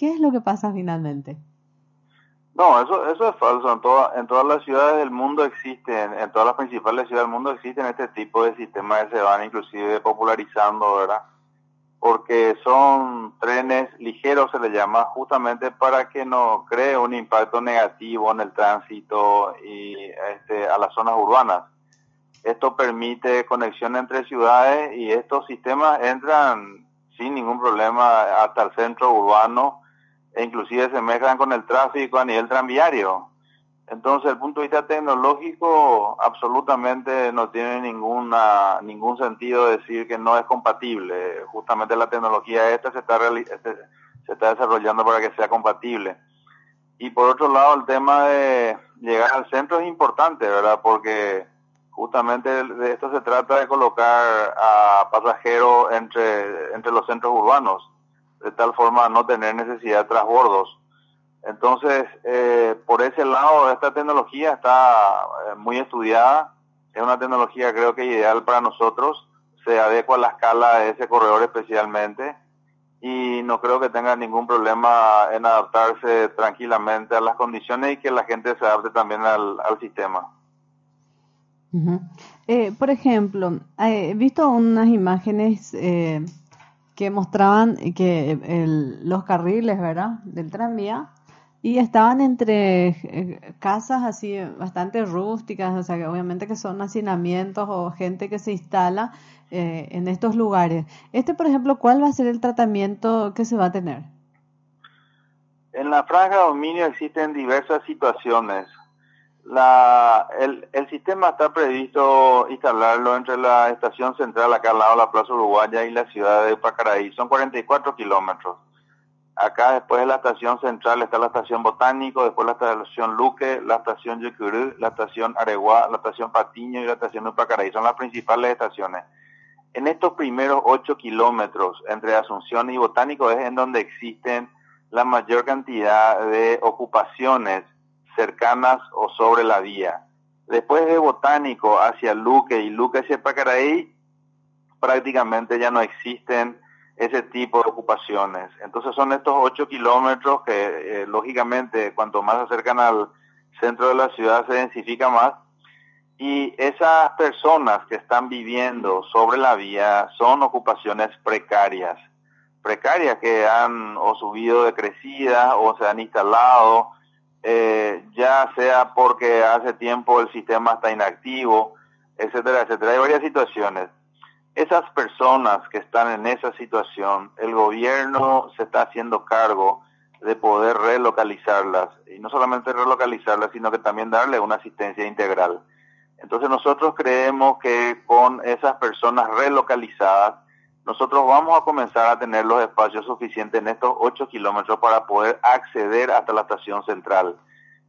¿Qué es lo que pasa finalmente? No, eso, eso es falso. En, toda, en todas las ciudades del mundo existen, en todas las principales ciudades del mundo existen este tipo de sistemas que se van inclusive popularizando, ¿verdad? Porque son trenes ligeros, se les llama, justamente para que no cree un impacto negativo en el tránsito y este, a las zonas urbanas. Esto permite conexión entre ciudades y estos sistemas entran sin ningún problema hasta el centro urbano e inclusive se mezclan con el tráfico a nivel tranviario. Entonces, el punto de vista tecnológico, absolutamente no tiene ninguna ningún sentido decir que no es compatible. Justamente la tecnología esta se está, este, se está desarrollando para que sea compatible. Y por otro lado, el tema de llegar al centro es importante, ¿verdad? Porque justamente de esto se trata de colocar a pasajeros entre, entre los centros urbanos de tal forma no tener necesidad de transbordos. Entonces, eh, por ese lado, esta tecnología está eh, muy estudiada, es una tecnología creo que ideal para nosotros, se adecua a la escala de ese corredor especialmente y no creo que tenga ningún problema en adaptarse tranquilamente a las condiciones y que la gente se adapte también al, sistema. eh, por ejemplo, he visto unas imágenes eh, que mostraban que los carriles, ¿verdad? Del tranvía y estaban entre eh, casas así bastante rústicas, o sea, que obviamente que son hacinamientos o gente que se instala eh, en estos lugares. Este, por ejemplo, ¿cuál va a ser el tratamiento que se va a tener? En la franja de dominio existen diversas situaciones la, el, el, sistema está previsto instalarlo entre la estación central acá al lado de la Plaza Uruguaya y la ciudad de Pacaraí. Son 44 kilómetros. Acá después de la estación central está la estación Botánico, después la estación Luque, la estación Yucurú, la estación Areguá, la estación Patiño y la estación de Pacaraí. Son las principales estaciones. En estos primeros 8 kilómetros entre Asunción y Botánico es en donde existen la mayor cantidad de ocupaciones cercanas o sobre la vía. Después de Botánico hacia Luque y Luque hacia Pacaraí, prácticamente ya no existen ese tipo de ocupaciones. Entonces son estos ocho kilómetros que eh, lógicamente cuanto más se acercan al centro de la ciudad se densifica más y esas personas que están viviendo sobre la vía son ocupaciones precarias, precarias que han o subido de crecida o se han instalado eh, ya sea porque hace tiempo el sistema está inactivo, etcétera, etcétera. Hay varias situaciones. Esas personas que están en esa situación, el gobierno se está haciendo cargo de poder relocalizarlas, y no solamente relocalizarlas, sino que también darle una asistencia integral. Entonces nosotros creemos que con esas personas relocalizadas, nosotros vamos a comenzar a tener los espacios suficientes en estos 8 kilómetros para poder acceder hasta la estación central.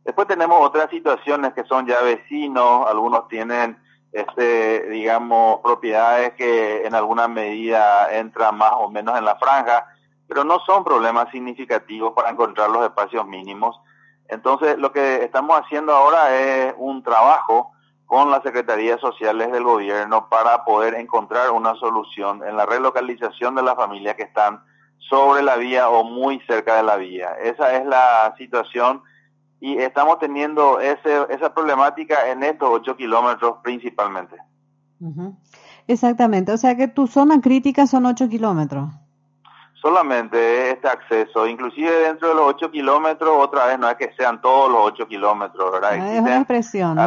Después tenemos otras situaciones que son ya vecinos, algunos tienen, este, digamos, propiedades que en alguna medida entran más o menos en la franja, pero no son problemas significativos para encontrar los espacios mínimos. Entonces, lo que estamos haciendo ahora es un trabajo con las secretarías sociales del gobierno para poder encontrar una solución en la relocalización de las familias que están sobre la vía o muy cerca de la vía. Esa es la situación y estamos teniendo ese, esa problemática en estos ocho kilómetros principalmente. Exactamente, o sea que tu zona crítica son ocho kilómetros. Solamente este acceso, inclusive dentro de los ocho kilómetros, otra vez no es que sean todos los ocho kilómetros, ¿verdad? es una expresión.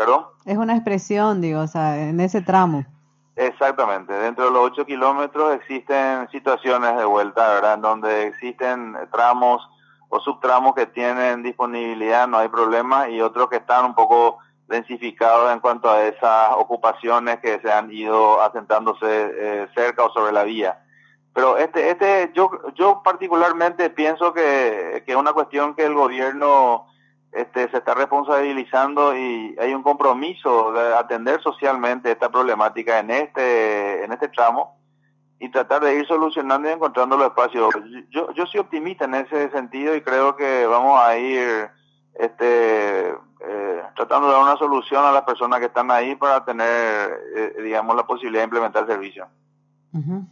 ¿Perdón? Es una expresión, digo, o sea, en ese tramo. Exactamente, dentro de los 8 kilómetros existen situaciones de vuelta, ¿verdad? En donde existen tramos o subtramos que tienen disponibilidad, no hay problema, y otros que están un poco densificados en cuanto a esas ocupaciones que se han ido asentándose eh, cerca o sobre la vía. Pero este, este, yo, yo particularmente pienso que, que es una cuestión que el gobierno este, se está responsabilizando y hay un compromiso de atender socialmente esta problemática en este, en este tramo y tratar de ir solucionando y encontrando los espacios. Yo, yo soy optimista en ese sentido y creo que vamos a ir este, eh, tratando de dar una solución a las personas que están ahí para tener, eh, digamos, la posibilidad de implementar el servicio.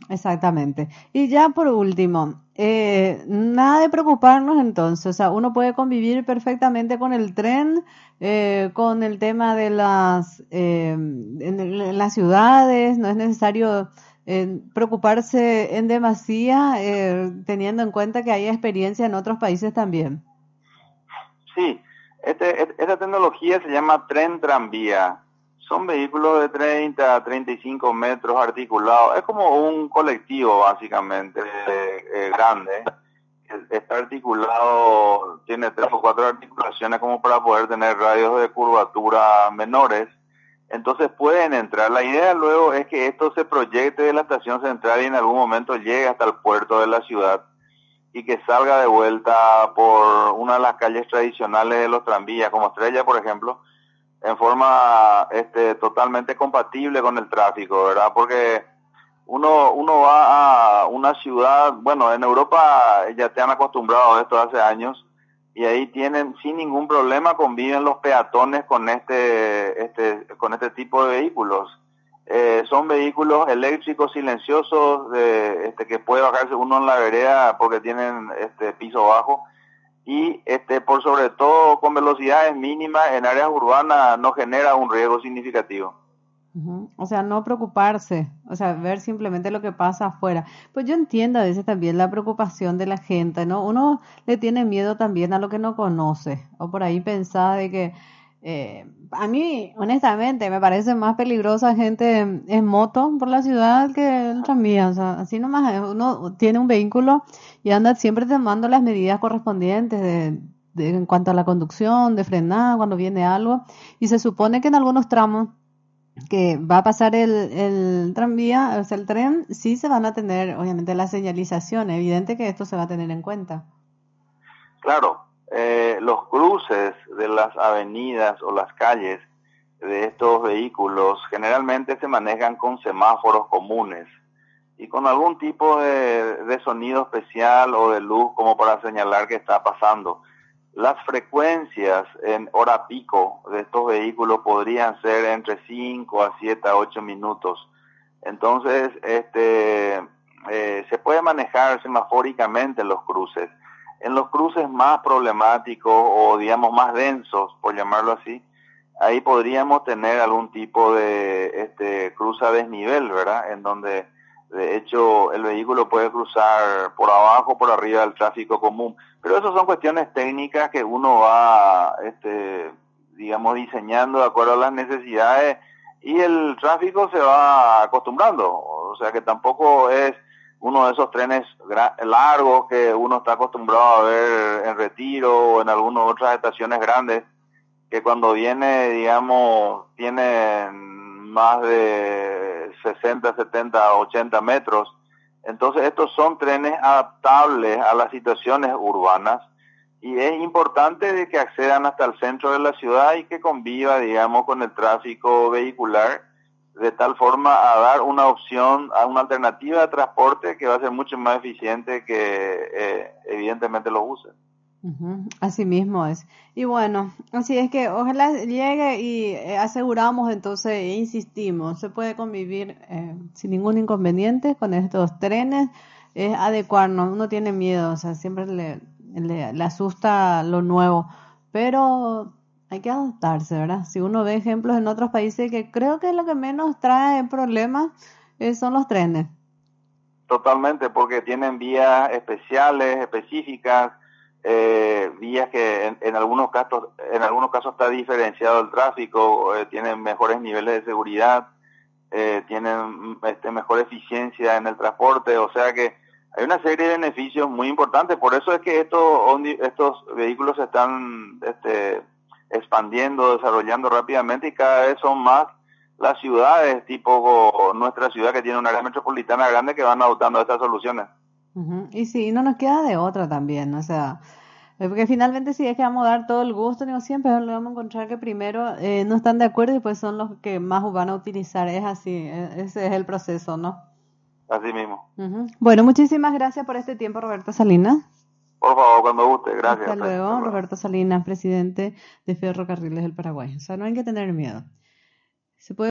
Exactamente. Y ya por último, eh, nada de preocuparnos entonces, o sea, uno puede convivir perfectamente con el tren, eh, con el tema de las, eh, las ciudades, no es necesario preocuparse en demasía, teniendo en cuenta que hay experiencia en otros países también. Sí, este, esta tecnología se llama tren tranvía son vehículos de 30 a 35 metros articulados. Es como un colectivo, básicamente, eh, eh, grande. Está articulado, tiene tres o cuatro articulaciones como para poder tener radios de curvatura menores. Entonces pueden entrar. La idea luego es que esto se proyecte de la estación central y en algún momento llegue hasta el puerto de la ciudad y que salga de vuelta por una de las calles tradicionales de los tranvías, como Estrella, por ejemplo, en forma este, totalmente compatible con el tráfico, ¿verdad? Porque uno, uno va a una ciudad, bueno, en Europa ya te han acostumbrado a esto hace años y ahí tienen sin ningún problema conviven los peatones con este, este, con este tipo de vehículos. Eh, son vehículos eléctricos silenciosos de, este, que puede bajarse uno en la vereda porque tienen este piso bajo y este por sobre todo con velocidades mínimas en áreas urbanas no genera un riesgo significativo. O sea, no preocuparse, o sea, ver simplemente lo que pasa afuera. Pues yo entiendo a veces también la preocupación de la gente, ¿no? Uno le tiene miedo también a lo que no conoce, o por ahí pensaba de que eh, a mí, honestamente, me parece más peligrosa gente en, moto por la ciudad que el tranvía. O sea, así nomás eh, uno tiene un vehículo y anda siempre tomando las medidas correspondientes de, en cuanto a la conducción, de frenar cuando viene algo. Y se supone que en algunos tramos que va a pasar el, el tranvía, o sea, el tren, sí se van a tener, obviamente, la señalización. Evidente que esto se va a tener en cuenta. Claro, eh, los cruces de las avenidas o las calles de estos vehículos generalmente se manejan con semáforos comunes y con algún tipo de, sonido especial o de luz como para señalar que está pasando. Las frecuencias en hora pico de estos vehículos podrían ser entre 5 a 7 a 8 minutos. Entonces, este, eh, se puede manejar semafóricamente los cruces en los cruces más problemáticos o digamos más densos, por llamarlo así, ahí podríamos tener algún tipo de este, cruza desnivel, ¿verdad? En donde de hecho el vehículo puede cruzar por abajo, o por arriba del tráfico común. Pero eso son cuestiones técnicas que uno va, este, digamos, diseñando de acuerdo a las necesidades y el tráfico se va acostumbrando. O sea que tampoco es uno de esos trenes largos que uno está acostumbrado a ver en retiro o en algunas otras estaciones grandes, que cuando viene, digamos, tienen más de 60, 70, 80 metros. Entonces estos son trenes adaptables a las situaciones urbanas y es importante de que accedan hasta el centro de la ciudad y que conviva, digamos, con el tráfico vehicular de tal forma a dar una opción, a una alternativa de transporte que va a ser mucho más eficiente que eh, evidentemente lo usen. Así mismo es. Y bueno, así es que ojalá llegue y eh, aseguramos entonces, e insistimos, se puede convivir eh, sin ningún inconveniente con estos trenes, es adecuarnos, uno tiene miedo, o sea, siempre le, le, le asusta lo nuevo, pero hay que adaptarse, ¿verdad? Si uno ve ejemplos en otros países que creo que lo que menos trae problemas eh, son los trenes. Totalmente, porque tienen vías especiales, específicas, eh, vías que en, algunos casos en algunos casos está diferenciado el tráfico, eh, tienen mejores niveles de seguridad, tienen este, mejor eficiencia en el transporte, o sea que hay una serie de beneficios muy importantes, por eso es que estos estos vehículos están este, expandiendo, desarrollando rápidamente y cada vez son más las ciudades tipo nuestra ciudad que tiene una área metropolitana grande que van adoptando estas soluciones. Y sí, no nos queda de otra también, o sea, porque finalmente si es que vamos a dar todo el gusto, digo, siempre le vamos a encontrar que primero eh, no están de acuerdo y pues son los que más van a utilizar, es así, e, ese es el proceso, ¿no? Así mismo. Bueno, muchísimas gracias por este tiempo, Roberto Salinas. Por favor, cuando guste, gracias. Hasta luego, Roberto Salinas, presidente de Ferrocarriles del Paraguay. O sea, no hay que tener miedo. Se puede